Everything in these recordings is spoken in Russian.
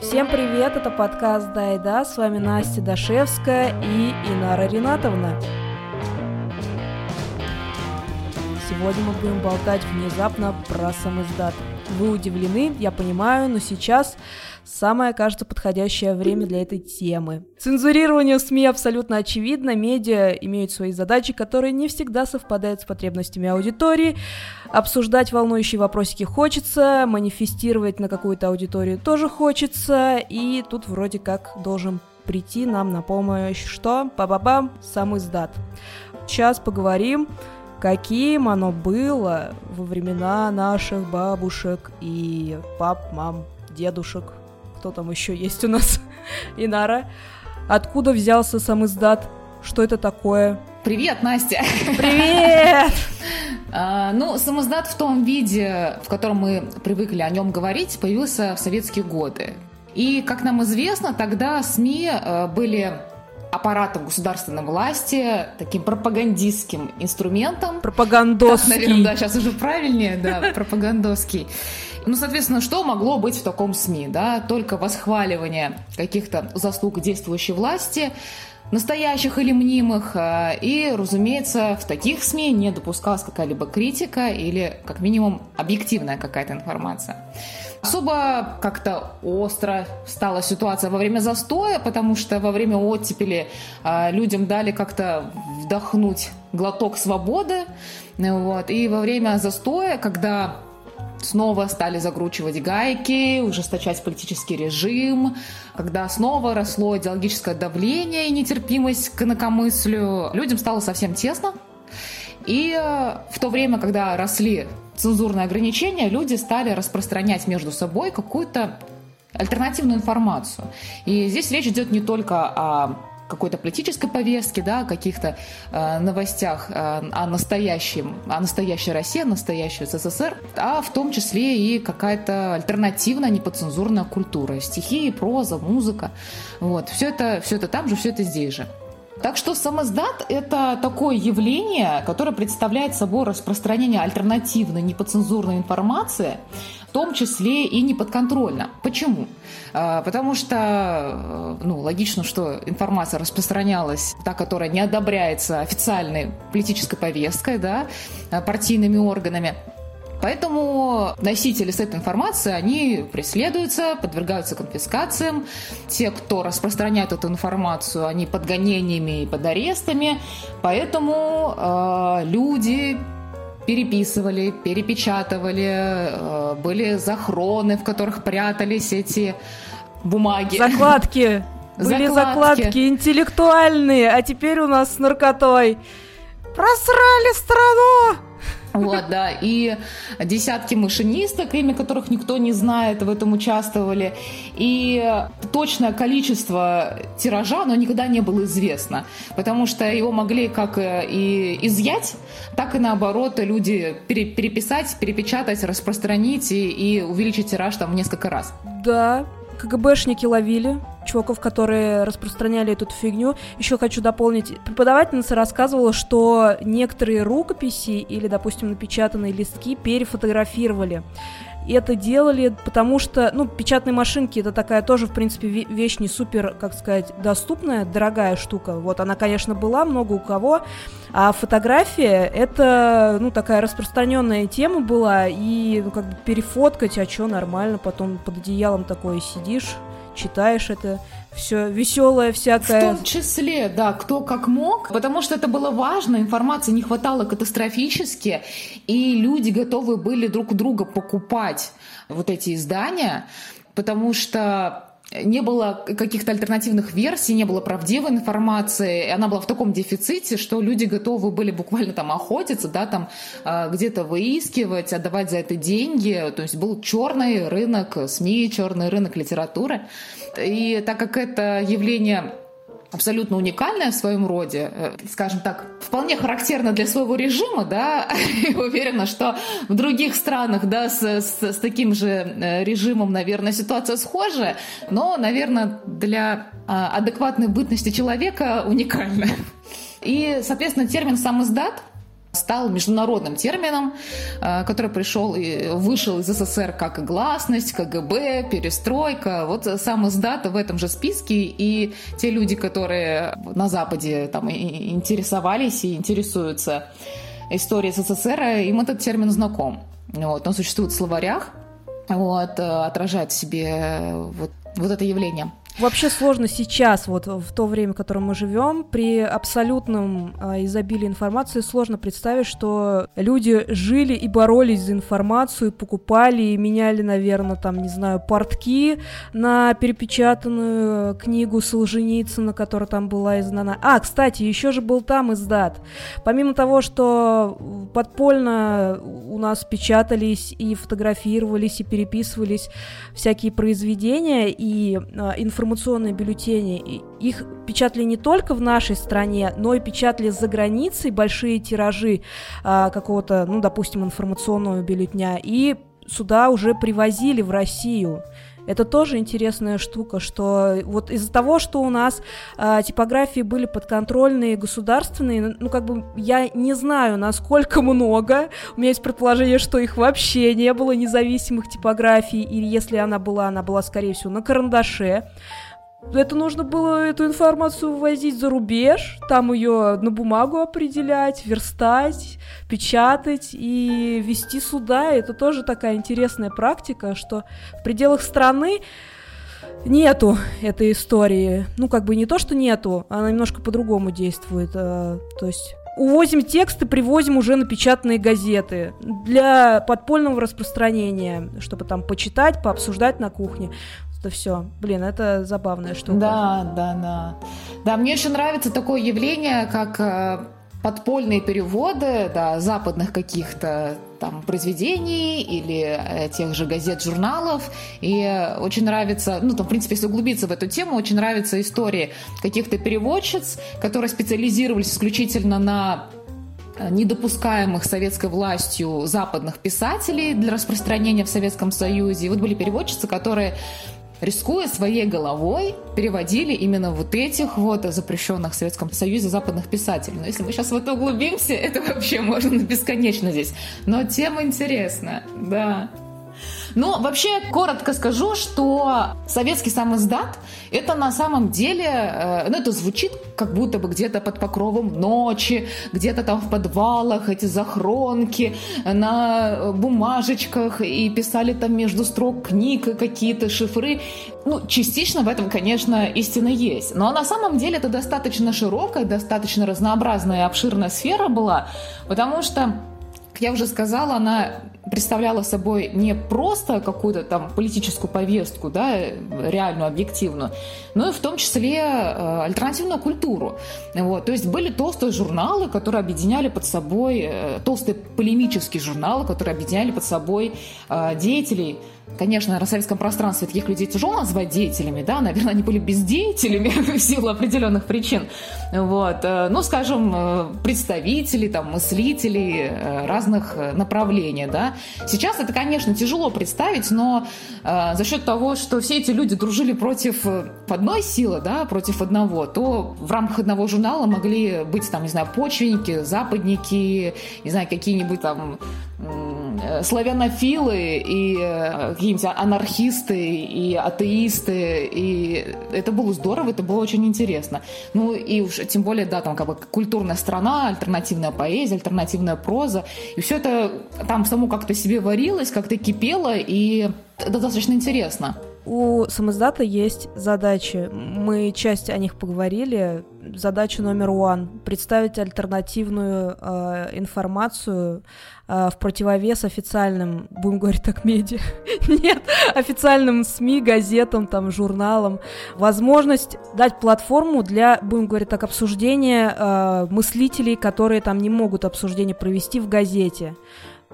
Всем привет, это подкаст «Да и да», с вами Настя Дашевская и Инара Ринатовна. Сегодня мы будем болтать внезапно про самоиздат. Вы удивлены, я понимаю, но сейчас самое, кажется, подходящее время для этой темы. Цензурирование СМИ абсолютно очевидно, медиа имеют свои задачи, которые не всегда совпадают с потребностями аудитории, обсуждать волнующие вопросики хочется, манифестировать на какую-то аудиторию тоже хочется, и тут вроде как должен прийти нам на помощь, что? Ба-ба-бам, сам издат. Сейчас поговорим каким оно было во времена наших бабушек и пап, мам, дедушек. Кто там еще есть у нас? Инара. Откуда взялся сам издат? Что это такое? Привет, Настя! Привет! а, ну, самоздат в том виде, в котором мы привыкли о нем говорить, появился в советские годы. И, как нам известно, тогда СМИ э, были аппаратом государственной власти, таким пропагандистским инструментом. Пропагандовский. Так, наверное, да, сейчас уже правильнее, да, пропагандовский. Ну, соответственно, что могло быть в таком СМИ, да? Только восхваливание каких-то заслуг действующей власти, настоящих или мнимых. Э, и, разумеется, в таких СМИ не допускалась какая-либо критика или, как минимум, объективная какая-то информация. Особо как-то остро стала ситуация во время застоя, потому что во время оттепели э, людям дали как-то вдохнуть глоток свободы. Вот. И во время застоя, когда снова стали закручивать гайки, ужесточать политический режим, когда снова росло идеологическое давление и нетерпимость к инакомыслию, людям стало совсем тесно. И э, в то время, когда росли цензурные ограничения, люди стали распространять между собой какую-то альтернативную информацию. И здесь речь идет не только о какой-то политической повестке, да, о каких-то э, новостях э, о настоящем, о настоящей России, о настоящей СССР, а в том числе и какая-то альтернативная неподцензурная культура, стихи, проза, музыка, вот, все это, все это там же, все это здесь же. Так что самоздат – это такое явление, которое представляет собой распространение альтернативной неподцензурной информации, том числе и неподконтрольно. Почему? А, потому что, э, ну, логично, что информация распространялась, та, которая не одобряется официальной политической повесткой, да, партийными органами – Поэтому носители с этой информацией, они преследуются, подвергаются конфискациям. Те, кто распространяет эту информацию, они под гонениями и под арестами. Поэтому э, люди переписывали, перепечатывали, э, были захроны, в которых прятались эти бумаги. Закладки. Были закладки. закладки интеллектуальные, а теперь у нас с наркотой. Просрали страну! Вот, да, и десятки машинисток, имя которых никто не знает, в этом участвовали. И точное количество тиража, оно никогда не было известно, потому что его могли как и изъять, так и наоборот люди переписать, перепечатать, распространить и, и увеличить тираж там в несколько раз. Да, КГБшники ловили чуваков, которые распространяли эту фигню. Еще хочу дополнить. Преподавательница рассказывала, что некоторые рукописи или, допустим, напечатанные листки перефотографировали. И это делали, потому что, ну, печатные машинки это такая тоже, в принципе, вещь не супер, как сказать, доступная, дорогая штука. Вот она, конечно, была много у кого, а фотография это, ну, такая распространенная тема была, и, ну, как бы перефоткать, а что, нормально, потом под одеялом такое сидишь, читаешь это, все веселое всякое. В том числе, да, кто как мог, потому что это было важно, информации не хватало катастрофически, и люди готовы были друг у друга покупать вот эти издания, потому что не было каких-то альтернативных версий, не было правдивой информации, и она была в таком дефиците, что люди готовы были буквально там охотиться, да, там э, где-то выискивать, отдавать за это деньги, то есть был черный рынок СМИ, черный рынок литературы, и так как это явление абсолютно уникальная в своем роде, э, скажем так, вполне характерна для своего режима, да, и уверена, что в других странах, да, с, с, с таким же э, режимом, наверное, ситуация схожая, но, наверное, для а, адекватной бытности человека уникальная. И, соответственно, термин «самоздат» стал международным термином, э, который пришел и вышел из СССР как гласность, КГБ, перестройка. Вот сам издат в этом же списке, и те люди, которые на Западе там интересовались и интересуются историей СССР, им этот термин знаком. Вот, он существует в словарях, вот, э, отражает в себе вот, вот это явление. Вообще сложно сейчас, вот в то время, в котором мы живем, при абсолютном э, изобилии информации сложно представить, что люди жили и боролись за информацию, покупали и меняли, наверное, там, не знаю, портки на перепечатанную книгу Солженицына, которая там была издана. А, кстати, еще же был там издат. Помимо того, что подпольно у нас печатались и фотографировались, и переписывались всякие произведения, и э, информация информационные бюллетени, их печатали не только в нашей стране, но и печатали за границей большие тиражи а, какого-то, ну, допустим, информационного бюллетня, и сюда уже привозили в Россию. Это тоже интересная штука, что вот из-за того, что у нас э, типографии были подконтрольные, государственные, ну как бы я не знаю, насколько много. У меня есть предположение, что их вообще не было независимых типографий, и если она была, она была, скорее всего, на карандаше это нужно было эту информацию вывозить за рубеж, там ее на бумагу определять, верстать, печатать и вести сюда. Это тоже такая интересная практика, что в пределах страны нету этой истории. Ну, как бы не то, что нету, она немножко по-другому действует. А, то есть увозим тексты, привозим уже напечатанные газеты для подпольного распространения, чтобы там почитать, пообсуждать на кухне это все. Блин, это забавная штука. Да, да, да. Да, мне очень нравится такое явление, как э, подпольные переводы да, западных каких-то там произведений или э, тех же газет, журналов. И очень нравится, ну, там, в принципе, если углубиться в эту тему, очень нравятся истории каких-то переводчиц, которые специализировались исключительно на э, недопускаемых советской властью западных писателей для распространения в Советском Союзе. И вот были переводчицы, которые рискуя своей головой, переводили именно вот этих вот запрещенных в Советском Союзе западных писателей. Но если мы сейчас в это углубимся, это вообще можно бесконечно здесь. Но тема интересная, да. Но вообще, коротко скажу, что советский самоздат – это на самом деле, э, ну, это звучит как будто бы где-то под покровом ночи, где-то там в подвалах эти захронки на бумажечках и писали там между строк книг какие-то шифры. Ну, частично в этом, конечно, истина есть. Но на самом деле это достаточно широкая, достаточно разнообразная и обширная сфера была, потому что как я уже сказала, она представляла собой не просто какую-то там политическую повестку, да, реальную, объективную, но и в том числе э, альтернативную культуру. Вот. То есть были толстые журналы, которые объединяли под собой, э, толстые полемические журналы, которые объединяли под собой э, деятелей Конечно, на советском пространстве таких людей тяжело назвать деятелями, да, наверное, они были бездеятелями в силу определенных причин. Вот. Э, ну, скажем, э, представители, там, мыслители э, разных направлений, да. Сейчас это, конечно, тяжело представить, но за счет того, что все эти люди дружили против одной силы, да, против одного, то в рамках одного журнала могли быть, там, не знаю, почвенники, западники, не знаю, какие-нибудь там славянофилы и какие-нибудь анархисты и атеисты, и это было здорово, это было очень интересно. Ну и уж тем более, да, там как бы культурная страна, альтернативная поэзия, альтернативная проза, и все это там само как-то себе варилось, как-то кипело, и это достаточно интересно. У самоздата есть задачи. Мы часть о них поговорили. Задача номер один — представить альтернативную э, информацию э, в противовес официальным, будем говорить так, медиа, нет, официальным СМИ, газетам, там, журналам. Возможность дать платформу для, будем говорить так, обсуждения э, мыслителей, которые там не могут обсуждение провести в газете.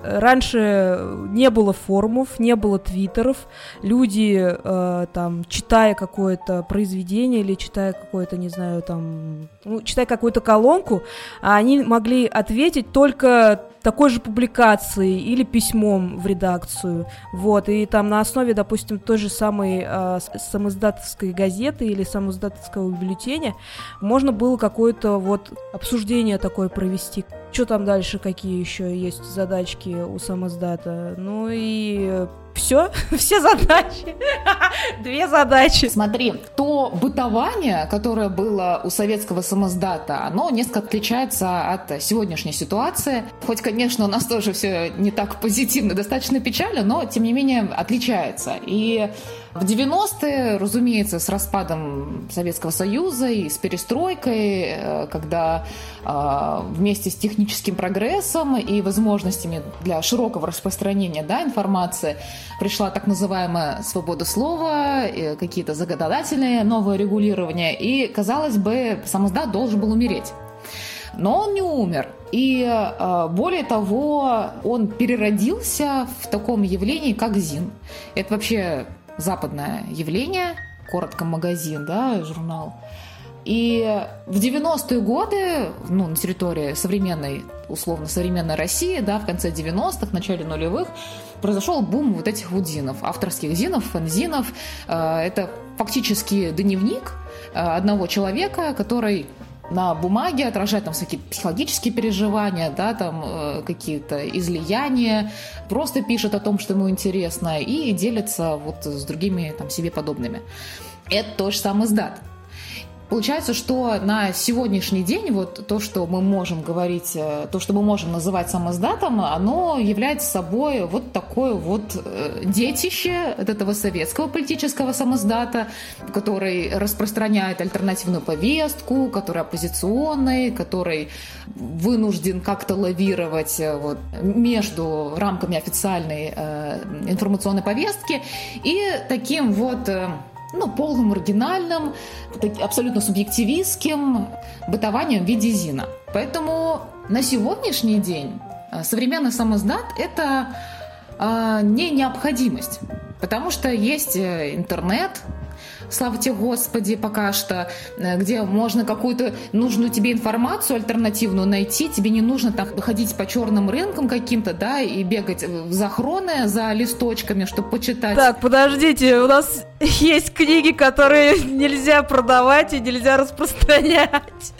Раньше не было форумов, не было твиттеров. Люди, э, там, читая какое-то произведение или читая какое-то, не знаю, там, ну, читая какую-то колонку, они могли ответить только такой же публикацией или письмом в редакцию. Вот, и там на основе, допустим, той же самой э, самоиздатовской газеты или самоиздатовского бюллетеня можно было какое-то вот обсуждение такое провести. Что там дальше, какие еще есть задачки у самоздата? Ну и все, все задачи. Две задачи. Смотри, то бытование, которое было у советского самоздата, оно несколько отличается от сегодняшней ситуации. Хоть, конечно, у нас тоже все не так позитивно, достаточно печально, но, тем не менее, отличается. И в 90-е, разумеется, с распадом Советского Союза и с перестройкой, э, когда э, вместе с техническим прогрессом и возможностями для широкого распространения да, информации пришла так называемая свобода слова, какие-то законодательные новые регулирования, и, казалось бы, самоздат должен был умереть. Но он не умер. И э, более того, он переродился в таком явлении, как ЗИН. Это вообще западное явление, коротко магазин, да, журнал. И в 90-е годы, ну, на территории современной, условно, современной России, да, в конце 90-х, начале нулевых, произошел бум вот этих вот зинов, авторских зинов, фанзинов. Э, это фактически дневник э, одного человека, который на бумаге отражает там всякие психологические переживания, да, там э, какие-то излияния, просто пишет о том, что ему интересно, и делится вот с другими там себе подобными. Это тот же самый издат. Получается, что на сегодняшний день вот то, что мы можем говорить, э, то, что мы можем называть самоздатом, оно является собой вот такое вот э, детище от этого советского политического самоздата, который распространяет альтернативную повестку, который оппозиционный, который вынужден как-то лавировать э, вот, между рамками официальной информационной повестки. И таким вот ну, полным маргинальным, абсолютно субъективистским бытованием в виде зина. Поэтому на сегодняшний день э, современный самоздат – это э, не необходимость, потому что есть э, интернет, слава тебе Господи, пока что, э, где можно какую-то нужную тебе информацию альтернативную найти, тебе не нужно там ходить по черным рынкам каким-то, да, и бегать в захроны за листочками, чтобы почитать. Так, подождите, у нас есть книги, которые нельзя продавать и нельзя распространять.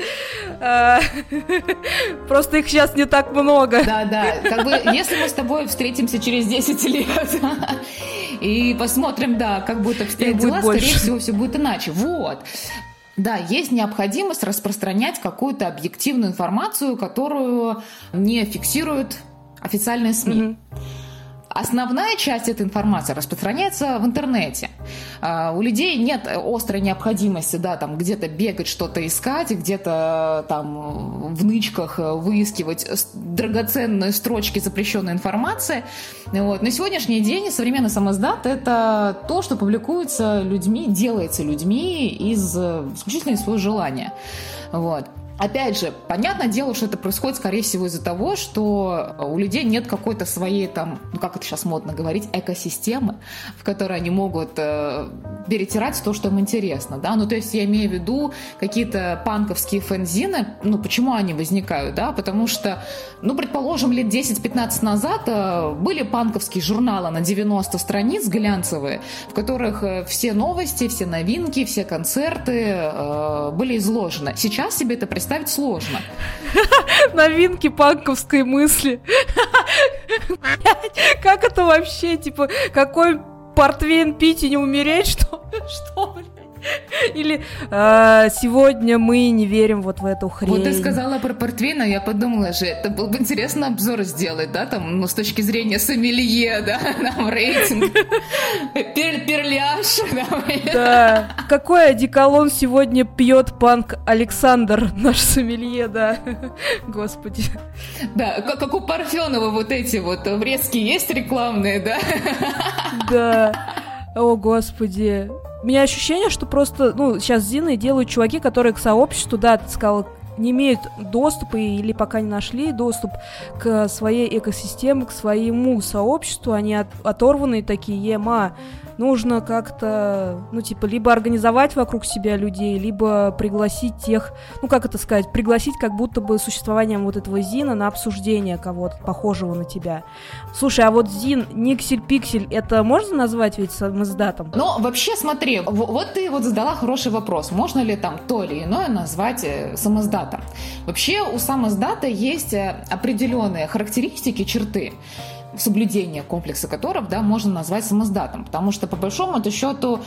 А, просто их сейчас не так много. Да, да. Как бы, если мы с тобой встретимся через 10 лет и посмотрим, да, как будут обстоять дела, скорее всего, все будет иначе. Вот. Да, есть необходимость распространять какую-то объективную информацию, которую не фиксируют официальные СМИ. Mm-hmm. Основная часть этой информации распространяется в интернете. А, у людей нет острой необходимости, да, там где-то бегать, что-то искать, где-то там в нычках выискивать драгоценные строчки запрещенной информации. Вот. На сегодняшний день современный самоздат – это то, что публикуется людьми, делается людьми из исключительно из своего желания. Вот. Опять же, понятное дело, что это происходит, скорее всего, из-за того, что у людей нет какой-то своей там, ну как это сейчас модно говорить, экосистемы, в которой они могут э, перетирать то, что им интересно, да, ну то есть я имею в виду какие-то панковские фэнзины, ну почему они возникают, да, потому что, ну предположим, лет 10-15 назад э, были панковские журналы на 90 страниц глянцевые, в которых э, все новости, все новинки, все концерты э, были изложены. Сейчас себе это представить представить сложно. Новинки панковской мысли. Как это вообще, типа, какой портвейн пить и не умереть, что? Что, блядь? Или э, сегодня мы не верим вот в эту хрень. Вот ты сказала про портвейн, а я подумала же, это был бы интересно обзор сделать, да, там, ну, с точки зрения сомелье, да, нам рейтинг. Пер перляж. Да. Какой одеколон сегодня пьет панк Александр, наш сомелье, да. Господи. Да, как, как у Парфенова вот эти вот врезки есть рекламные, да? Да. О, господи. У меня ощущение, что просто, ну, сейчас Зины делают чуваки, которые к сообществу, да, ты сказал, не имеют доступа или пока не нашли доступ к своей экосистеме, к своему сообществу, они от, оторванные такие, ема, нужно как-то, ну, типа, либо организовать вокруг себя людей, либо пригласить тех, ну, как это сказать, пригласить как будто бы существованием вот этого Зина на обсуждение кого-то похожего на тебя. Слушай, а вот Зин, Никсель, Пиксель, это можно назвать ведь самоздатом? Ну, вообще, смотри, вот ты вот задала хороший вопрос. Можно ли там то или иное назвать э, самоздатом? Вообще у самоздата есть э, определенные характеристики, черты соблюдение комплекса которых да, можно назвать самоздатом. Потому что, по большому счету,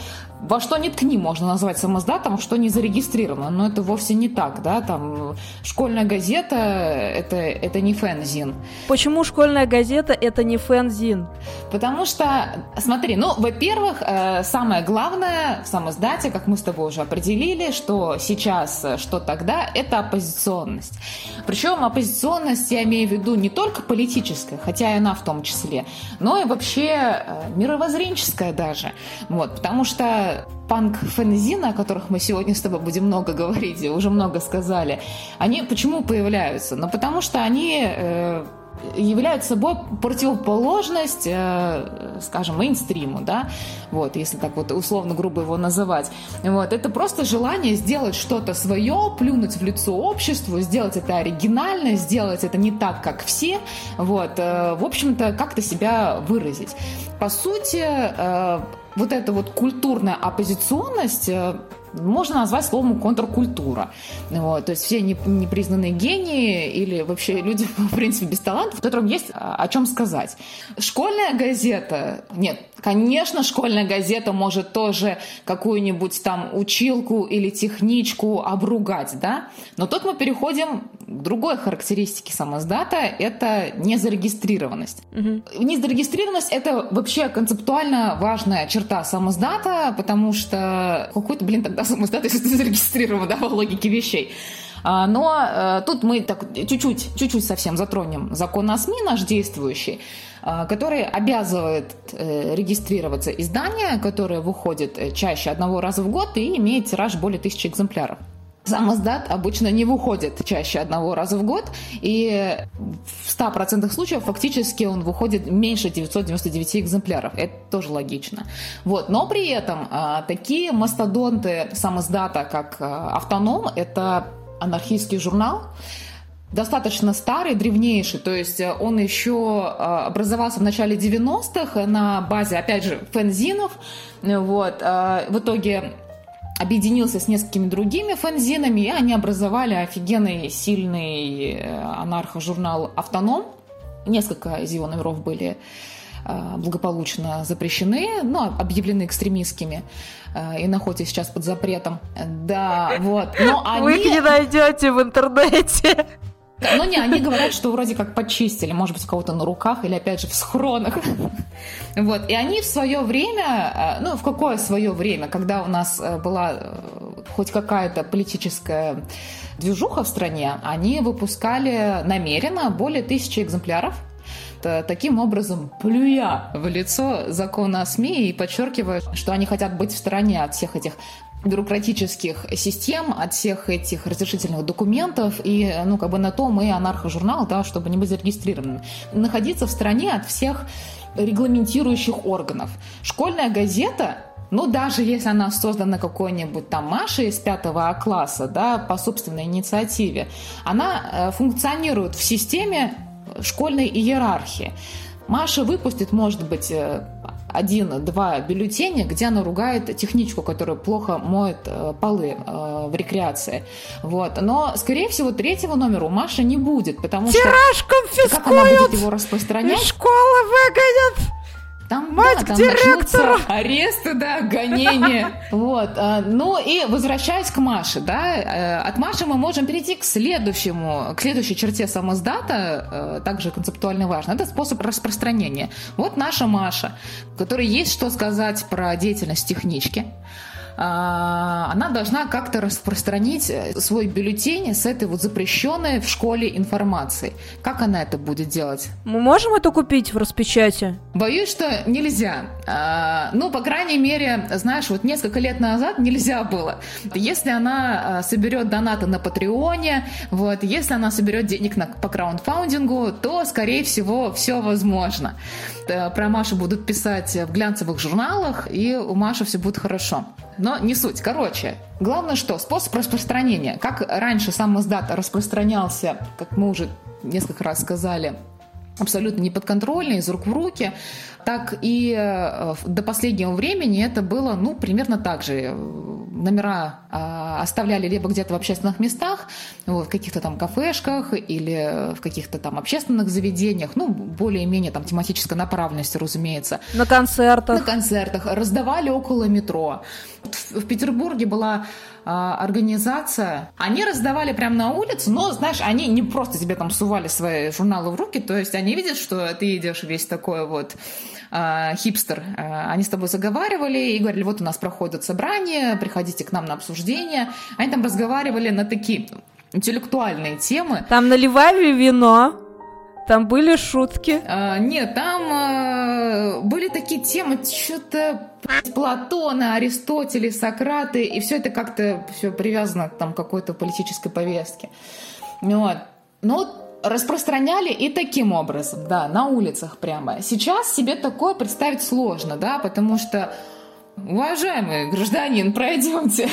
во что ни ткни можно назвать самоздатом, что не зарегистрировано. Но это вовсе не так. Да? Там, школьная газета это, – это не фэнзин. Почему школьная газета – это не фэнзин? Потому что, смотри, ну, во-первых, э, самое главное в самоздате, как мы с тобой уже определили, что сейчас, э, что тогда – это оппозиционность. Причем оппозиционность я имею в виду не только политическая, хотя и она в том том числе, но и вообще э, мировоззренческая даже. Вот, потому что панк-фэнзины, о которых мы сегодня с тобой будем много говорить, уже много сказали, они почему появляются? Ну, потому что они э, являют собой противоположность, э, скажем, мейнстриму, да, вот, если так вот условно грубо его называть. Вот, это просто желание сделать что-то свое, плюнуть в лицо обществу, сделать это оригинально, сделать это не так, как все, вот, э, в общем-то, как-то себя выразить. По сути, э, вот эта вот культурная оппозиционность можно назвать словом контркультура. Вот, то есть все непризнанные гении или вообще люди, в принципе, без талантов, которым есть о чем сказать. Школьная газета, нет, конечно, школьная газета может тоже какую-нибудь там училку или техничку обругать, да, но тут мы переходим к другой характеристике самоздата, это незарегистрированность. Угу. Незарегистрированность – это вообще концептуально важная черта самоздата, потому что какой-то, блин, тогда самоздат, если ты зарегистрирован, да, по логике вещей. А, но э, тут мы так чуть-чуть, чуть-чуть совсем затронем закон о СМИ наш действующий, э, который обязывает э, регистрироваться издание, которое выходит чаще одного раза в год и имеет тираж более тысячи экземпляров. Сам издат обычно не выходит чаще одного раза в год, и в 100% случаев фактически он выходит меньше 999 экземпляров. Это тоже логично. Вот. Но при этом а, такие мастодонты сам издата, как а, «Автоном», это анархистский журнал, достаточно старый, древнейший, то есть он еще образовался в начале 90-х на базе, опять же, фензинов. Вот. В итоге объединился с несколькими другими фанзинами, и они образовали офигенный, сильный э, анархо-журнал «Автоном». Несколько из его номеров были э, благополучно запрещены, но ну, объявлены экстремистскими э, и находятся сейчас под запретом. Да, вот. Но они... Вы их не найдете в интернете. Ну не, они говорят, что вроде как почистили, может быть, кого-то на руках или опять же в схронах. Вот, и они в свое время, э, ну в какое свое время, когда у нас э, была э, хоть какая-то политическая движуха в стране, они выпускали намеренно более тысячи экземпляров таким образом плюя в лицо закона о СМИ и подчеркивая, что они хотят быть в стороне от всех этих бюрократических систем, от всех этих разрешительных документов, и, ну, как бы на то мы анархожурнал, да, чтобы не быть зарегистрированным. Находиться в стране от всех регламентирующих органов. Школьная газета ну, даже если она создана какой-нибудь там Машей из пятого класса, да, по собственной инициативе, она э, функционирует в системе школьной иерархии. Маша выпустит, может быть, э, один-два бюллетеня, где она ругает техничку, которая плохо моет э, полы э, в рекреации. Вот. Но, скорее всего, третьего номера у Маши не будет, потому Тираж что... конфискуют! Как она будет его распространять? Из школы выгонят! Там, Мать да, там директору! аресты, да, гонения. Вот. А, ну и возвращаясь к Маше, да, э, от Маши мы можем перейти к следующему, к следующей черте самоздата, э, также концептуально важно. Это способ распространения. Вот наша Маша, которой есть что сказать про деятельность технички. А, она должна как-то распространить свой бюллетень с этой вот запрещенной в школе информацией. Как она это будет делать? Мы можем это купить в распечати? Боюсь, что нельзя. А, ну, по крайней мере, знаешь, вот несколько лет назад нельзя было. Если она а, соберет донаты на Патреоне, вот, если она соберет денег на, по краундфаундингу, то, скорее всего, все возможно. Э, про Машу будут писать в глянцевых журналах, и у Маши все будет хорошо. Но не суть. Короче, главное что? Способ распространения. Как раньше сам издат распространялся, как мы уже несколько раз сказали, абсолютно неподконтрольно, из рук в руки, так и э, до последнего времени это было, ну, примерно так же. Номера а, оставляли либо где-то в общественных местах, в каких-то там кафешках или в каких-то там общественных заведениях, ну, более-менее там тематической направленности, разумеется. На концертах. На концертах. Раздавали около метро. В Петербурге была а, организация, они раздавали прямо на улице, но, знаешь, они не просто тебе там сували свои журналы в руки, то есть они видят, что ты идешь весь такой вот э, хипстер. Э, они с тобой заговаривали и говорили, вот у нас проходят собрания, приходите к нам на обсуждение. Они там разговаривали на такие интеллектуальные темы. Там наливали вино. Там были шутки? А, нет, там а, были такие темы, что-то Платона, Аристотеля, Сократы, и все это как-то все привязано там, к какой-то политической повестке. Вот. Но распространяли и таким образом, да, на улицах прямо. Сейчас себе такое представить сложно, да, потому что, уважаемый гражданин, пройдемте.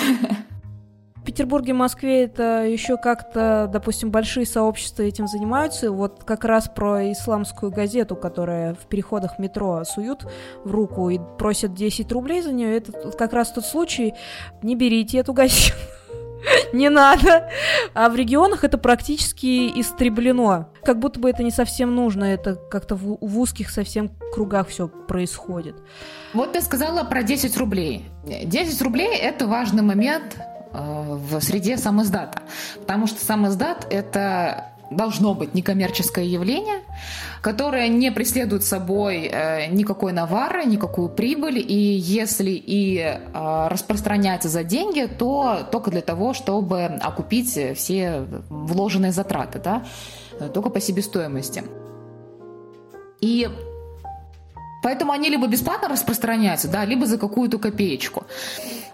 В Петербурге, Москве это еще как-то, допустим, большие сообщества этим занимаются. Вот как раз про исламскую газету, которая в переходах метро суют в руку и просят 10 рублей за нее, это как раз тот случай, не берите эту газету. не надо. А в регионах это практически истреблено. Как будто бы это не совсем нужно, это как-то в, в узких совсем кругах все происходит. Вот ты сказала про 10 рублей. 10 рублей – это важный момент Э, в среде самоздата. Потому что самоздат – это должно быть некоммерческое явление, которое не преследует собой э, никакой навары, никакую прибыль, и если и э, распространяется за деньги, то только для того, чтобы окупить все вложенные затраты, да, только по себестоимости. И Поэтому они либо бесплатно распространяются, да, либо за какую-то копеечку.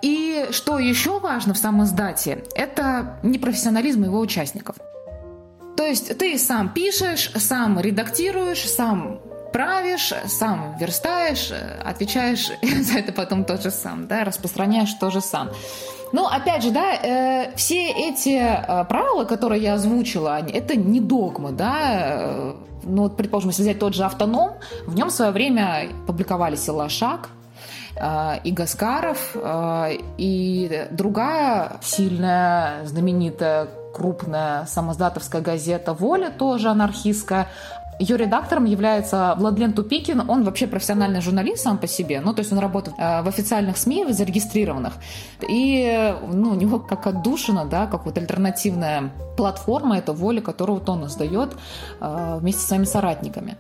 И что еще важно в самом издате, это непрофессионализм его участников. То есть ты сам пишешь, сам редактируешь, сам правишь, сам верстаешь, отвечаешь за это потом тот же сам, да, распространяешь тоже сам. Но опять же, да, э, все эти э, правила, которые я озвучила, это не догмы, да. Э, ну, вот, предположим, если взять тот же автоном, в нем в свое время публиковались и Лошак, э, и Гаскаров, э, и другая сильная, знаменитая крупная самоздатовская газета «Воля», тоже анархистская, ее редактором является Владлен Тупикин. Он вообще профессиональный журналист сам по себе. Ну, то есть он работает э, в официальных СМИ, зарегистрированных. И ну, у него как отдушина, да, как вот альтернативная платформа, это воля, которую вот он издает э, вместе с своими соратниками.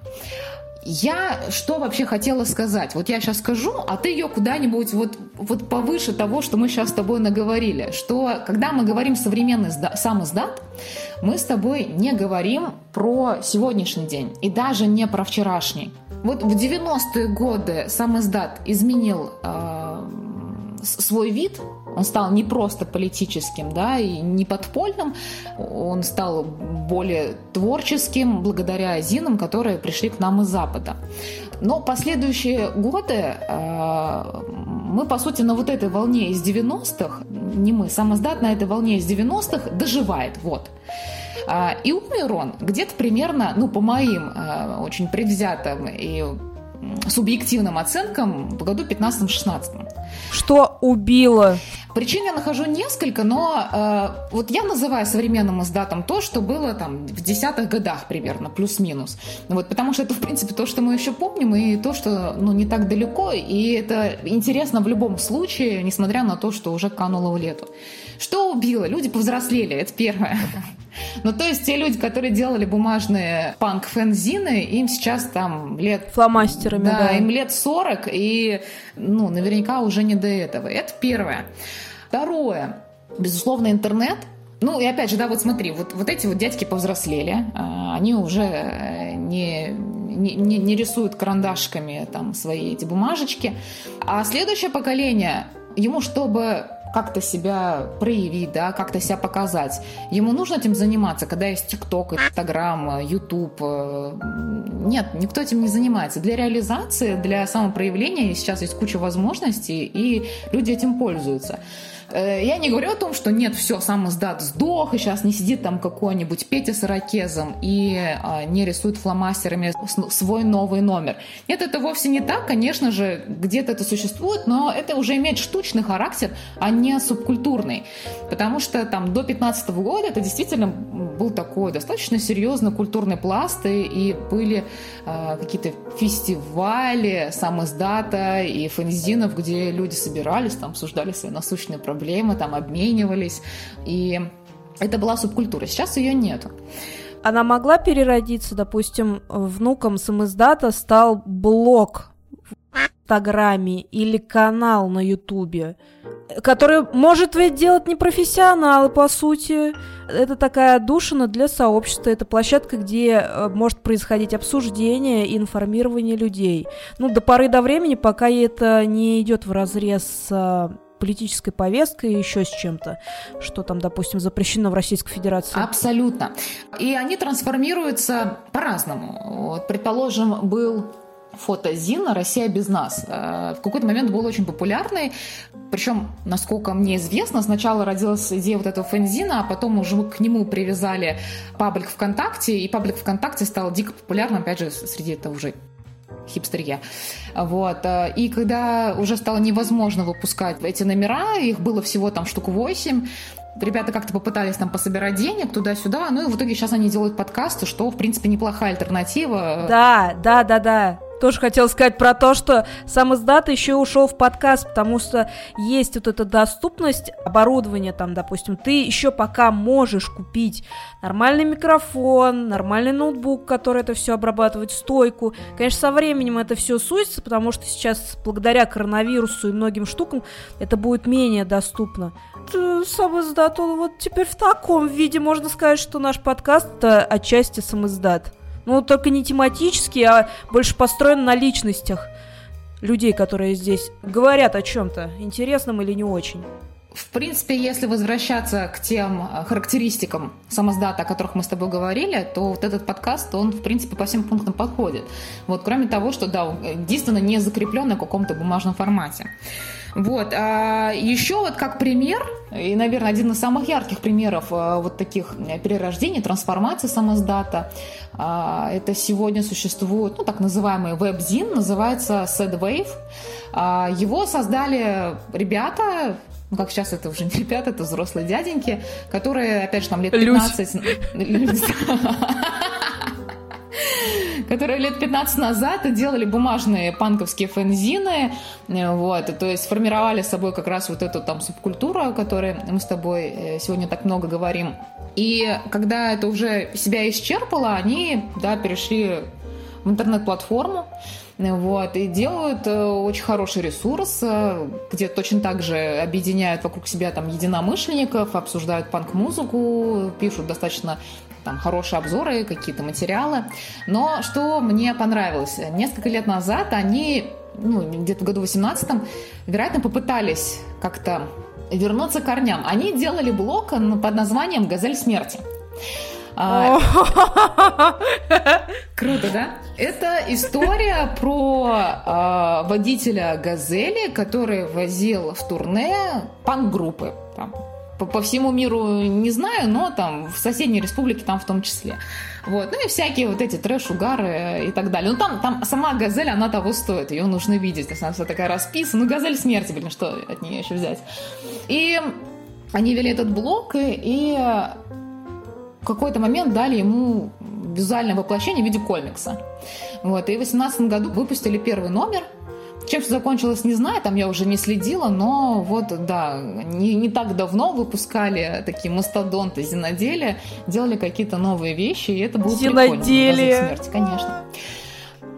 Я что вообще хотела сказать? Вот я сейчас скажу, а ты ее куда-нибудь вот, вот повыше того, что мы сейчас с тобой наговорили. Что когда мы говорим современный сам издат, мы с тобой не говорим про сегодняшний день и даже не про вчерашний. Вот в 90-е годы сам издат изменил э, свой вид, он стал не просто политическим, да, и не подпольным, он стал более творческим благодаря зинам, которые пришли к нам из Запада. Но последующие годы э, мы, по сути, на вот этой волне из 90-х, не мы, сам издат на этой волне из 90-х доживает, вот. А, и умер он где-то примерно, ну, по моим э, очень предвзятым и субъективным оценкам в году 15-16. Что убило? Причин я нахожу несколько, но э, вот я называю современным издатом то, что было там в десятых годах примерно, плюс-минус. Вот, потому что это, в принципе, то, что мы еще помним, и то, что ну, не так далеко, и это интересно в любом случае, несмотря на то, что уже кануло в лету. Что убило? Люди повзрослели, это первое. Ну, то есть те люди, которые делали бумажные панк-фензины, им сейчас там лет... Фломастерами, да. Да, им лет 40, и, ну, наверняка уже не до этого. Это первое. Второе. Безусловно, интернет – ну, и опять же, да, вот смотри, вот, вот эти вот дядьки повзрослели, а, они уже э, не, не, не рисуют карандашками там свои эти бумажечки. А следующее поколение, ему, чтобы как-то себя проявить, да, как-то себя показать. Ему нужно этим заниматься, когда есть ТикТок, Инстаграм, Ютуб. Нет, никто этим не занимается. Для реализации, для самопроявления сейчас есть куча возможностей, и люди этим пользуются. Э, я не говорю о том, что нет, все, сам издат сдох, и сейчас не сидит там какой-нибудь Петя с ирокезом и а, не рисует фломастерами свой новый номер. Нет, это вовсе не так. Конечно же, где-то это существует, но это уже имеет штучный характер, а не субкультурный. Потому что там до 15 года это действительно был такой достаточно серьезный культурный пласт, и, были а, какие-то фестивали сам издата и фанзинов, где люди собирались, там обсуждали свои насущные проблемы проблемы, там обменивались. И это была субкультура. Сейчас ее нету. Она могла переродиться, допустим, внуком самиздата стал блог в Инстаграме или канал на Ютубе, который может ведь делать не профессионалы, по сути. Это такая душина для сообщества, это площадка, где э, может происходить обсуждение и информирование людей. Ну, до поры до времени, пока это не идет в разрез с политической повесткой и еще с чем-то, что там, допустим, запрещено в Российской Федерации? Абсолютно. И они трансформируются по-разному. Вот, предположим, был фотозин «Россия без нас». Э, в какой-то момент был очень популярный, причем, насколько мне известно, сначала родилась идея вот этого фэнзина, а потом уже к нему привязали паблик ВКонтакте, и паблик ВКонтакте стал дико популярным, опять же, среди этого уже хипстерья. Вот. Э, и когда уже стало невозможно выпускать эти номера, их было всего там штук 8, ребята как-то попытались там пособирать денег туда-сюда, ну и в итоге сейчас они делают подкасты, что, в принципе, неплохая альтернатива. Да, да, да, да. Тоже хотел сказать про то, что сам издат еще ушел в подкаст, потому что есть вот эта доступность оборудования, там, допустим, ты еще пока можешь купить нормальный микрофон, нормальный ноутбук, который это все обрабатывает, стойку. Конечно, со временем это все суется, потому что сейчас благодаря коронавирусу и многим штукам это будет менее доступно. Сам издат, он вот теперь в таком виде, можно сказать, что наш подкаст это отчасти сам издат. Ну, только не тематический, а больше построен на личностях людей, которые здесь говорят о чем-то, интересном или не очень. В принципе, если возвращаться к тем э, характеристикам самоздата, о которых мы с тобой говорили, то вот этот подкаст, он, в принципе, по всем пунктам подходит. Вот, кроме того, что, да, он единственно не закреплен на каком-то бумажном формате. Вот. А еще вот как пример, и, наверное, один из самых ярких примеров а, вот таких э, перерождений, трансформации самоздата, а, это сегодня существует, ну, так называемый веб-зин, называется Sad а, Его создали ребята, ну, как сейчас это уже не ребята, это взрослые дяденьки, которые, опять же, там лет 15... которые лет 15 назад делали бумажные панковские фэнзины, вот, то есть формировали с собой как раз вот эту там субкультуру, о которой мы с тобой э, сегодня так много говорим. И когда это уже себя исчерпало, они, да, перешли в интернет-платформу, вот, и делают э, очень хороший ресурс, э, где точно так же объединяют вокруг себя там единомышленников, обсуждают панк-музыку, пишут достаточно там хорошие обзоры, какие-то материалы. Но что мне понравилось, несколько лет назад они, ну, где-то в году 18 вероятно, попытались как-то вернуться к корням. Они делали блог под названием «Газель смерти». А, круто, да? Это история про а, водителя «Газели», который возил в турне панк-группы. По, по всему миру не знаю, но там в соседней республике там в том числе. Вот. Ну и всякие вот эти трэш-угары и так далее. Ну там, там сама газель, она того стоит, ее нужно видеть. Она вся такая расписана. Ну газель смерти, блин, что от нее еще взять. И они вели этот блок, и в какой-то момент дали ему визуальное воплощение в виде комикса. Вот. И в 2018 году выпустили первый номер – Чем все закончилось, не знаю, там я уже не следила, но вот, да, не, не так давно выпускали такие мастодонты зиноделия, делали какие-то новые вещи, и это было Зиноделие. прикольно. смерти, конечно.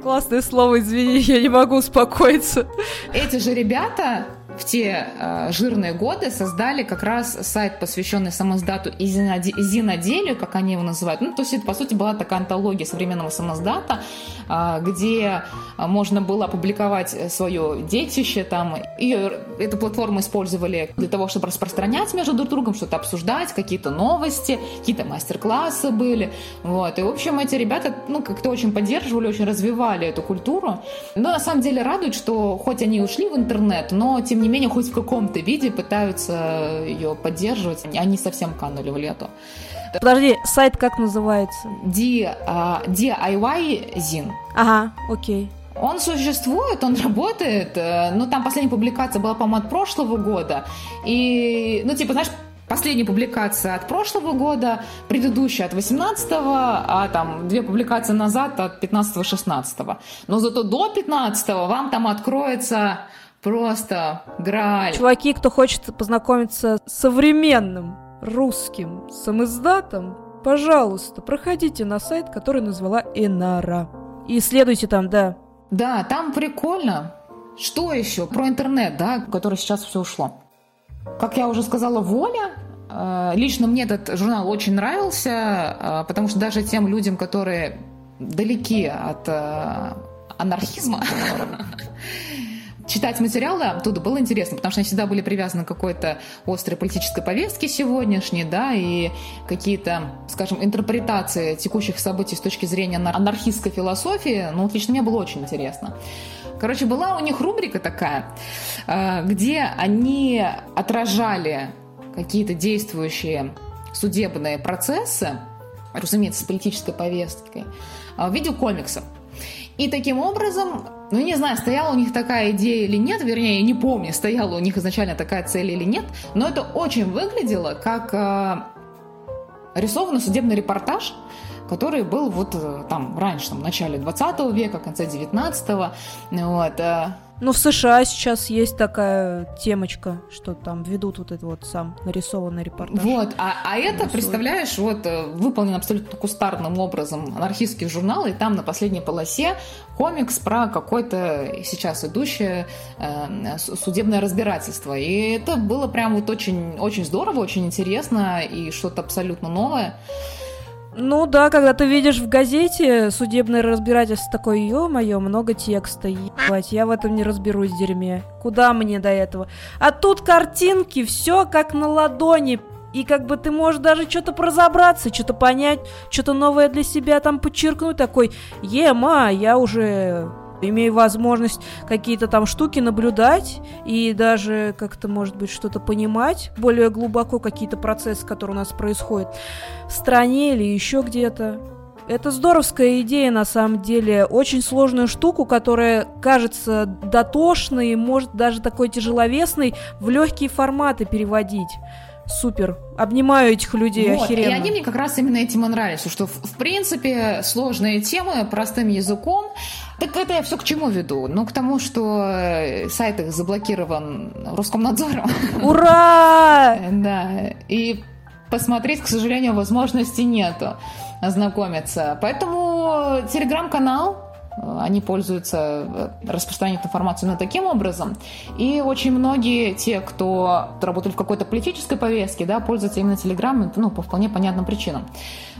Классное слово, извини, я не могу успокоиться. Эти же ребята в те э, жирные годы создали как раз сайт, посвященный самоздату и зиноделию, как они его называют. Ну, то есть это, по сути, была такая антология современного самоздата, э, где можно было опубликовать свое детище там. И эту платформу использовали для того, чтобы распространять между друг другом, что-то обсуждать, какие-то новости, какие-то мастер-классы были. Вот. И, в общем, эти ребята, ну, как-то очень поддерживали, очень развивали эту культуру. Но на самом деле радует, что хоть они ушли в интернет, но, тем не не менее, хоть в каком-то виде пытаются ее поддерживать. Они совсем канули в лету. Подожди, сайт как называется? D, uh, DIY Zin. Ага, окей. Он существует, он работает. Э, ну, там последняя публикация была, по-моему, от прошлого года. И, ну, типа, знаешь, Последняя публикация от прошлого года, предыдущая от 18-го, а там две публикации назад от 15-16. Но зато до 15-го вам там откроется Просто граль. Чуваки, кто хочет познакомиться с современным русским самоиздатом, пожалуйста, проходите на сайт, который назвала Энара. И исследуйте там, да. Да, там прикольно. Что еще? Про интернет, да, который сейчас все ушло. Как я уже сказала, Воля. Э, лично мне этот журнал очень нравился, э, потому что даже тем людям, которые далеки от э, анархизма, читать материалы оттуда было интересно, потому что они всегда были привязаны к какой-то острой политической повестке сегодняшней, да, и какие-то, скажем, интерпретации текущих событий с точки зрения анархистской философии, ну, вот лично мне было очень интересно. Короче, была у них рубрика такая, э, где они отражали какие-то действующие судебные процессы, разумеется, с политической повесткой, э, в виде комиксов. И таким образом, ну не знаю, стояла у них такая идея или нет, вернее, не помню, стояла у них изначально такая цель или нет, но это очень выглядело как э, рисованный судебный репортаж, который был вот э, там раньше, там, в начале 20 века, конце 19-го. Вот, э, ну, в США сейчас есть такая темочка, что там ведут вот этот вот сам нарисованный репортаж. Вот, а, а это, Нарисуют. представляешь, вот э, выполнен абсолютно кустарным образом анархистский журнал, и там на последней полосе комикс про какое-то сейчас идущее э, судебное разбирательство. И это было прям вот очень, очень здорово, очень интересно и что-то абсолютно новое. Ну да, когда ты видишь в газете судебное разбирательство, такое, ё-моё, много текста, ебать, я в этом не разберусь дерьме. Куда мне до этого? А тут картинки, все как на ладони, и как бы ты можешь даже что-то разобраться, что-то понять, что-то новое для себя там подчеркнуть, такой, ема, я уже имею возможность какие-то там штуки наблюдать и даже как-то, может быть, что-то понимать более глубоко, какие-то процессы, которые у нас происходят в стране или еще где-то. Это здоровская идея, на самом деле. Очень сложную штуку, которая кажется дотошной, может даже такой тяжеловесной, в легкие форматы переводить супер. Обнимаю этих людей вот, охеренно. И они мне как раз именно этим и нравились, что в, в принципе сложные темы простым языком. Так это я все к чему веду? Ну, к тому, что э, сайт их заблокирован Роскомнадзором. Ура! Да. И посмотреть, к сожалению, возможности нету ознакомиться. Поэтому телеграм-канал они пользуются, э, распространяют информацию на таким образом. И очень многие, те, кто работали в какой-то политической повестке, да, пользуются именно Телеграмом, ну, по вполне понятным причинам.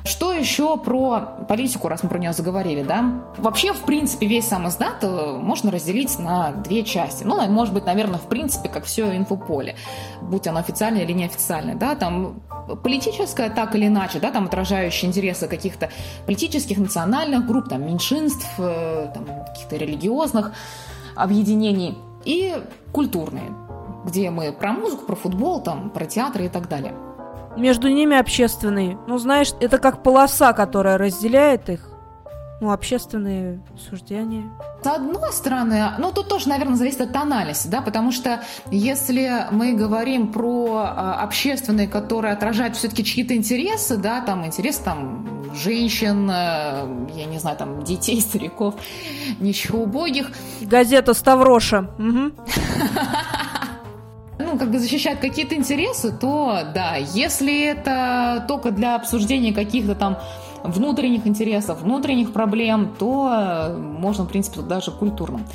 Что еще про политику, раз мы про нее заговорили, да? Вообще, в принципе, весь сам издат э, можно разделить на две части. Ну, может быть, наверное, в принципе, как все инфополе, будь оно официальное или неофициальное, да, там политическое так или иначе, да, там отражающее интересы каких-то политических, национальных групп, там, меньшинств, э, там, каких-то религиозных объединений и культурные, где мы про музыку, про футбол, там, про театры и так далее между ними общественный. Ну, знаешь, это как полоса, которая разделяет их. Ну, общественные суждения. С одной стороны, ну тут тоже, наверное, зависит от тональности, да, потому что если мы говорим про а, общественные, которые отражают все-таки чьи-то интересы, да, там интересы там женщин, э, я не знаю, там, детей, стариков, ничего убогих. Газета «Ставроша». Угу. ну, как бы защищать какие-то интересы, то да, если это только для обсуждения каких-то там внутренних интересов, внутренних проблем, то можно, в принципе, даже культурным.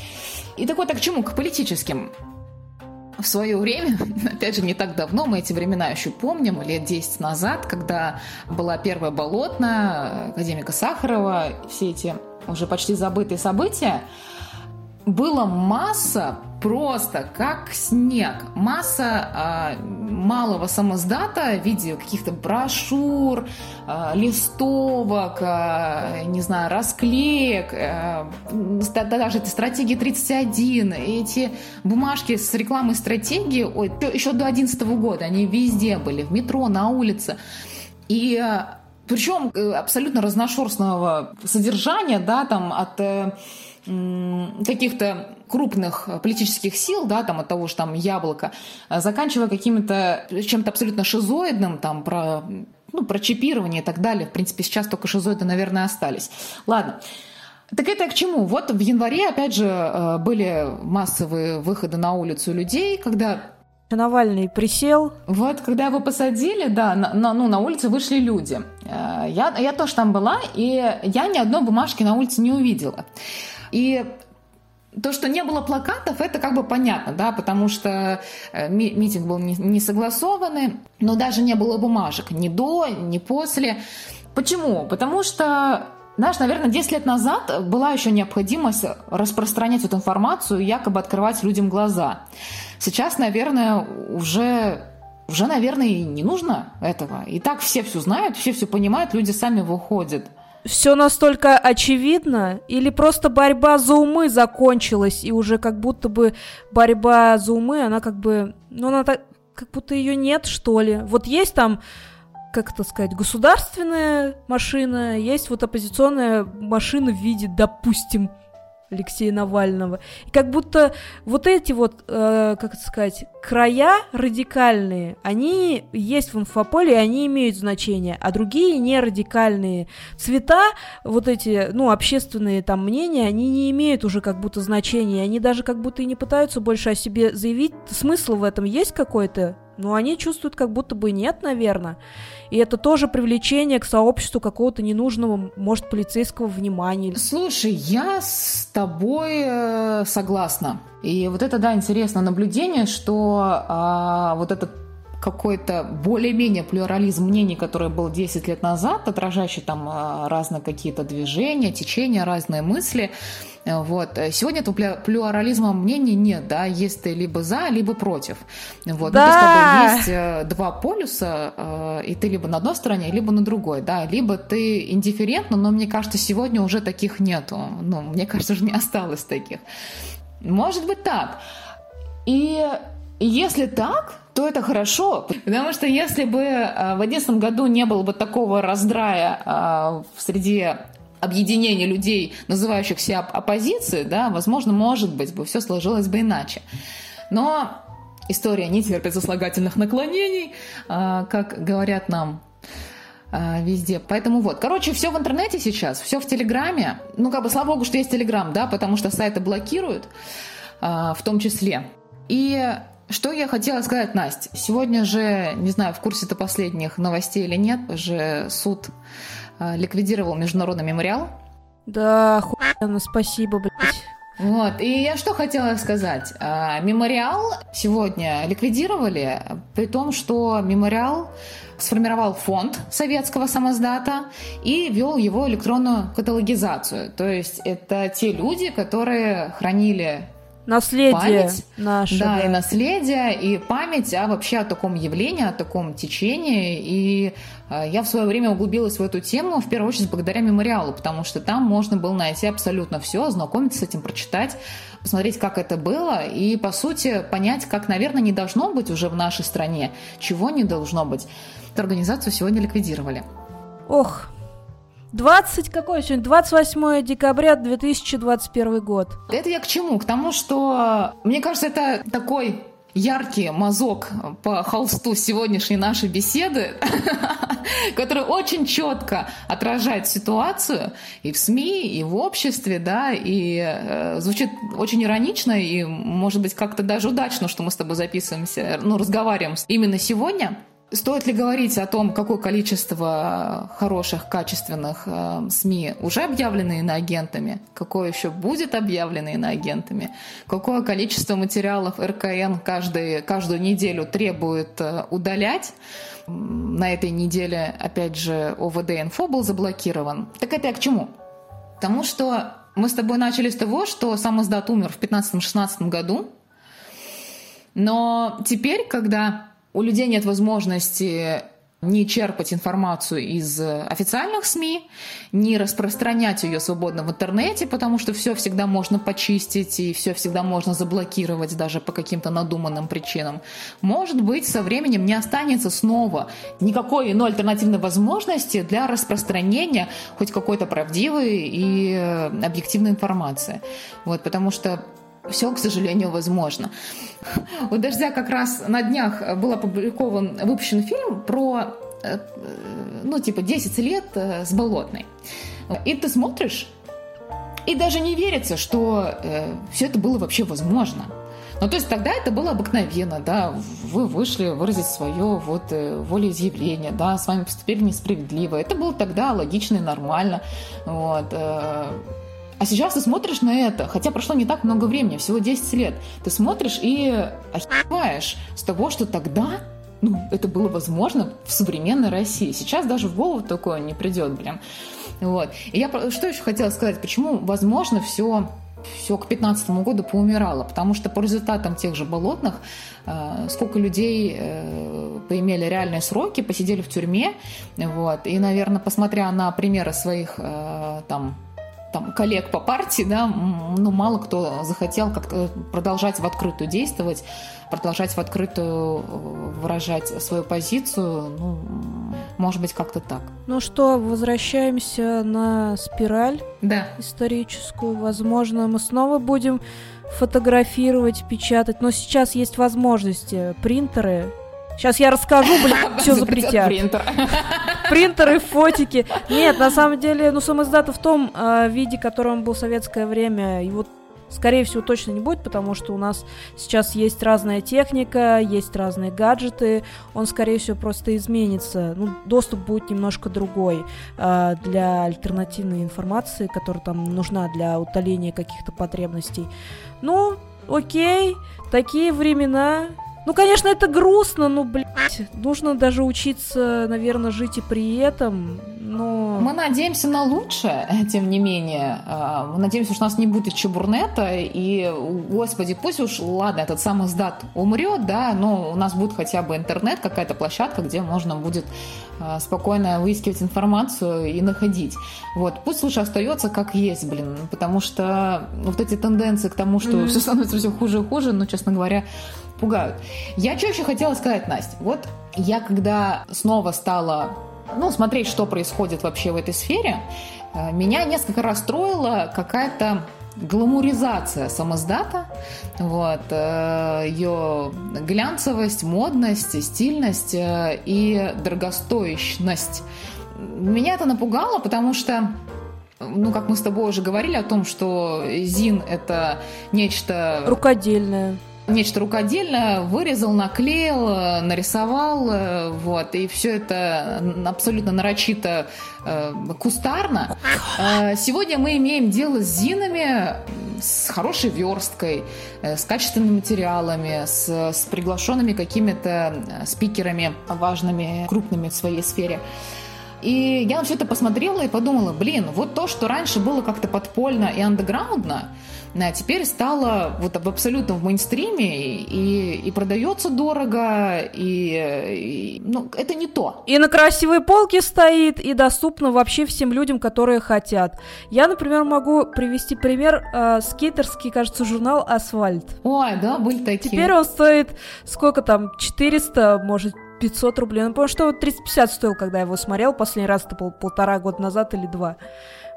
И так к чему? К политическим. В свое время, опять же, не так давно, мы эти времена еще помним, лет 10 назад, когда была первая болотная, академика Сахарова, все эти уже почти забытые события, было масса просто как снег. Масса э, малого самоздата в виде каких-то брошюр, э, листовок, э, не знаю, расклеек, э, даже эти стратегии 31, эти бумажки с рекламой стратегии, ой, еще до 2011 года они везде были, в метро, на улице. И причем э, абсолютно разношерстного содержания, да, там от э, каких-то крупных политических сил, да, там от того же там яблоко, а заканчивая каким-то чем-то абсолютно шизоидным, там про ну, про чипирование и так далее. В принципе, сейчас только шизоиды, наверное, остались. Ладно. Так это к чему? Вот в январе, опять же, э, были массовые выходы на улицу людей, когда Навальный присел. Вот, когда его посадили, да, на, на, ну, на улице вышли люди. Э, я, я тоже там была, и я ни одной бумажки на улице не увидела. И то, что не было плакатов, это как бы понятно, да, потому что э, митинг был не, согласованный, но даже не было бумажек ни до, ни после. Почему? Потому что знаешь, наверное, 10 лет назад была еще необходимость распространять эту информацию, якобы открывать людям глаза. Сейчас, наверное, уже уже, наверное, и не нужно этого. И так все все знают, все все понимают, люди сами выходят все настолько очевидно, или просто борьба за умы закончилась, и уже как будто бы борьба за умы, она как бы, ну, она так, как будто ее нет, что ли. Вот есть там, как это сказать, государственная машина, есть вот оппозиционная машина в виде, допустим, Алексея Навального. И как будто вот эти вот, э, как это сказать, края радикальные, они есть в инфополе, и они имеют значение, а другие не радикальные цвета, вот эти, ну, общественные там мнения, они не имеют уже как будто значения, они даже как будто и не пытаются больше о себе заявить. Смысл в этом есть какой-то? Но они чувствуют, как будто бы нет, наверное. И это тоже привлечение к сообществу какого-то ненужного, может, полицейского внимания. Слушай, я с тобой э, согласна. И вот это, да, интересное наблюдение, что а, вот этот какой-то более-менее плюрализм мнений, который был 10 лет назад, отражающий там а, разные какие-то движения, течения, разные мысли. Вот. Сегодня этого плюрализма мнений нет, да, есть ты либо за, либо против. Вот. Да. Ну, то есть, есть э, два полюса, э, и ты либо на одной стороне, либо на другой, да, либо ты индифферентно, но мне кажется, сегодня уже таких нету. Ну, мне кажется, уже не осталось таких. Может быть так. И если так, то это хорошо. Потому что если бы э, в 2011 году не было бы такого раздрая э, среди объединения людей, называющих себя оппозицией, да, возможно, может быть, бы все сложилось бы иначе. Но история не терпит сослагательных наклонений, э, как говорят нам везде. Поэтому вот. Короче, все в интернете сейчас, все в Телеграме. Ну, как бы, слава богу, что есть Телеграм, да, потому что сайты блокируют, в том числе. И что я хотела сказать, Настя? Сегодня же, не знаю, в курсе ты последних новостей или нет, же суд ликвидировал международный мемориал. Да, охуенно, спасибо, блядь. Вот, и я что хотела сказать. А, мемориал сегодня ликвидировали, при том, что мемориал сформировал фонд советского самоздата и вел его электронную каталогизацию. То есть это те люди, которые хранили Наследие память, наше. Да, да, и наследие, и память, а вообще о таком явлении, о таком течении. И э, я в свое время углубилась в эту тему, в первую очередь, благодаря мемориалу, потому что там можно было найти абсолютно все, ознакомиться с этим, прочитать, посмотреть, как это было, и, по сути, понять, как, наверное, не должно быть уже в нашей стране, чего не должно быть. Эту организацию сегодня ликвидировали. Ох, 20 какой сегодня? 28 декабря 2021 год. Это я к чему? К тому, что, мне кажется, это такой яркий мазок по холсту сегодняшней нашей беседы, который очень четко отражает ситуацию и в СМИ, и в обществе, да, и э, звучит очень иронично, и, может быть, как-то даже удачно, что мы с тобой записываемся, ну, разговариваем именно сегодня – Стоит ли говорить о том, какое количество хороших, качественных э, СМИ уже объявлены иноагентами, какое еще будет объявлено иноагентами, какое количество материалов РКН каждый, каждую неделю требует э, удалять. На этой неделе, опять же, ОВД-инфо был заблокирован. Так это я к чему? Потому что мы с тобой начали с того, что сам издат умер в 15-16 году, но теперь, когда у людей нет возможности не черпать информацию из официальных СМИ, не распространять ее свободно в интернете, потому что все всегда можно почистить и все всегда можно заблокировать даже по каким-то надуманным причинам. Может быть, со временем не останется снова никакой иной альтернативной возможности для распространения хоть какой-то правдивой и объективной информации. Вот, потому что все, к сожалению, возможно. У «Дождя» как раз на днях был опубликован, выпущен фильм про, э, ну, типа, 10 лет э, с Болотной. И ты смотришь, и даже не верится, что э, все это было вообще возможно. Ну, то есть тогда это было обыкновенно, да, вы вышли выразить свое вот волеизъявление, да, с вами поступили несправедливо. Это было тогда логично и нормально, вот. А сейчас ты смотришь на это, хотя прошло не так много времени, всего 10 лет, ты смотришь и охиваешь с того, что тогда ну, это было возможно в современной России. Сейчас даже в голову такое не придет, блин. Вот. И я что еще хотела сказать, почему, возможно, все все к 2015 году поумирало, потому что по результатам тех же болотных э, сколько людей э, поимели реальные сроки, посидели в тюрьме, вот, и, наверное, посмотря на примеры своих э, там там, коллег по партии, да, ну, мало кто захотел как-то продолжать в открытую действовать, продолжать в открытую э, выражать свою позицию, ну, может быть, как-то так. Ну что, возвращаемся на спираль да. историческую. Возможно, мы снова будем фотографировать, печатать, но сейчас есть возможности. Принтеры Сейчас я расскажу, блин, все запретят. Принтер. Принтеры, фотики. Нет, на самом деле, ну, сам издата в том э, виде, которым был советское время, его, скорее всего, точно не будет, потому что у нас сейчас есть разная техника, есть разные гаджеты, он, скорее всего, просто изменится. Ну, доступ будет немножко другой э, для альтернативной информации, которая там нужна для утоления каких-то потребностей. Ну, окей, такие времена, ну, конечно, это грустно, но, блядь, нужно даже учиться, наверное, жить и при этом, но... Мы надеемся на лучшее, тем не менее. А, мы надеемся, что у нас не будет чебурнета, и, господи, пусть уж, ладно, этот самый сдат умрет, да, но у нас будет хотя бы интернет, какая-то площадка, где можно будет а, спокойно выискивать информацию и находить. Вот, пусть лучше остается как есть, блин, потому что вот эти тенденции к тому, что mm-hmm. все становится все хуже и хуже, ну, честно говоря, пугают. Я что еще хотела сказать, Настя? Вот я когда снова стала ну, смотреть, что происходит вообще в этой сфере, э, меня несколько расстроила какая-то гламуризация самоздата, вот, э, ее глянцевость, модность, стильность э, и дорогостоящность. Меня это напугало, потому что ну, как мы с тобой уже говорили о том, что ЗИН — это нечто... Рукодельное нечто рукодельное, вырезал, наклеил, нарисовал, вот, и все это абсолютно нарочито э, кустарно. Э, сегодня мы имеем дело с зинами, с хорошей версткой, э, с качественными материалами, с, с приглашенными какими-то спикерами важными, крупными в своей сфере. И я на все это посмотрела и подумала, блин, вот то, что раньше было как-то подпольно и андеграундно, а теперь стало вот в абсолютном мейнстриме и, и продается дорого, и, и ну, это не то. И на красивой полке стоит, и доступно вообще всем людям, которые хотят. Я, например, могу привести пример э, скейтерский, кажется, журнал «Асфальт». Ой, да, были такие. Теперь он стоит сколько там, 400, может, 500 рублей. Ну, потому что вот 350 стоил, когда я его смотрел. Последний раз это был полтора года назад или два.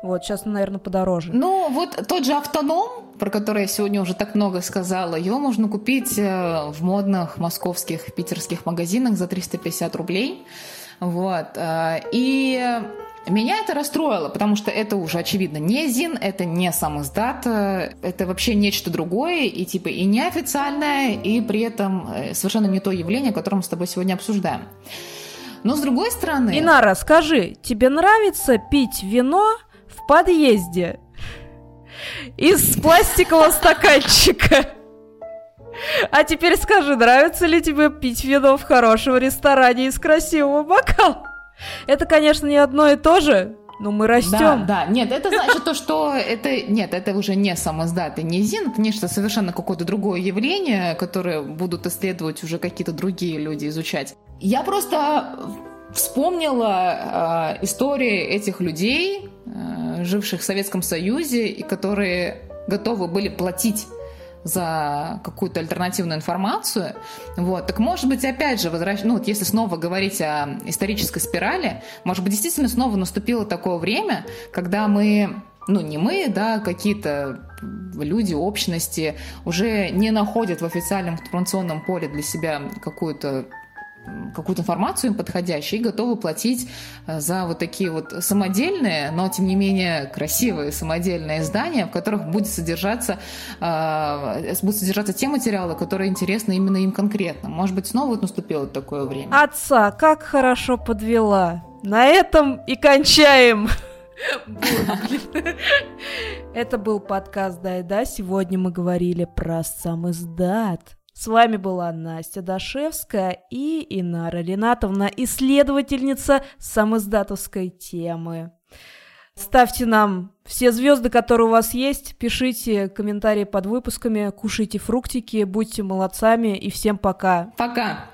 Вот, сейчас, наверное, подороже. Ну, вот тот же автоном, про который я сегодня уже так много сказала, его можно купить э, в модных московских, питерских магазинах за 350 рублей. Вот. Э, и меня это расстроило, потому что это уже, очевидно, не ЗИН, это не сам издат, э, это вообще нечто другое, и типа и неофициальное, и при этом совершенно не то явление, которое мы с тобой сегодня обсуждаем. Но с другой стороны... Инара, скажи, тебе нравится пить вино подъезде из пластикового стаканчика. А теперь скажи, нравится ли тебе пить вино в хорошем ресторане из красивого бокала? Это, конечно, не одно и то же, но мы растем. Да, да. Нет, это значит то, что это... Нет, это уже не самоздат и не ЗИН. Это нечто совершенно какое-то другое явление, которое будут исследовать уже какие-то другие люди, изучать. Я просто вспомнила э, истории этих людей, живших в Советском Союзе, и которые готовы были платить за какую-то альтернативную информацию. Вот. Так может быть, опять же, возвращ... ну, вот если снова говорить о исторической спирали, может быть, действительно снова наступило такое время, когда мы ну, не мы, да, какие-то люди, общности уже не находят в официальном информационном поле для себя какую-то какую-то информацию им подходящую и готовы платить э, за вот такие вот самодельные, но тем не менее красивые самодельные издания, в которых будет содержаться, э, будут содержаться те материалы, которые интересны именно им конкретно. Может быть, снова вот наступило такое время. Отца, как хорошо подвела. На этом и кончаем. Это был подкаст «Дай да». Сегодня мы говорили про сам издат. С вами была Настя Дашевская и Инара Ринатовна, исследовательница самоиздатовской темы. Ставьте нам все звезды, которые у вас есть, пишите комментарии под выпусками, кушайте фруктики, будьте молодцами и всем пока. Пока.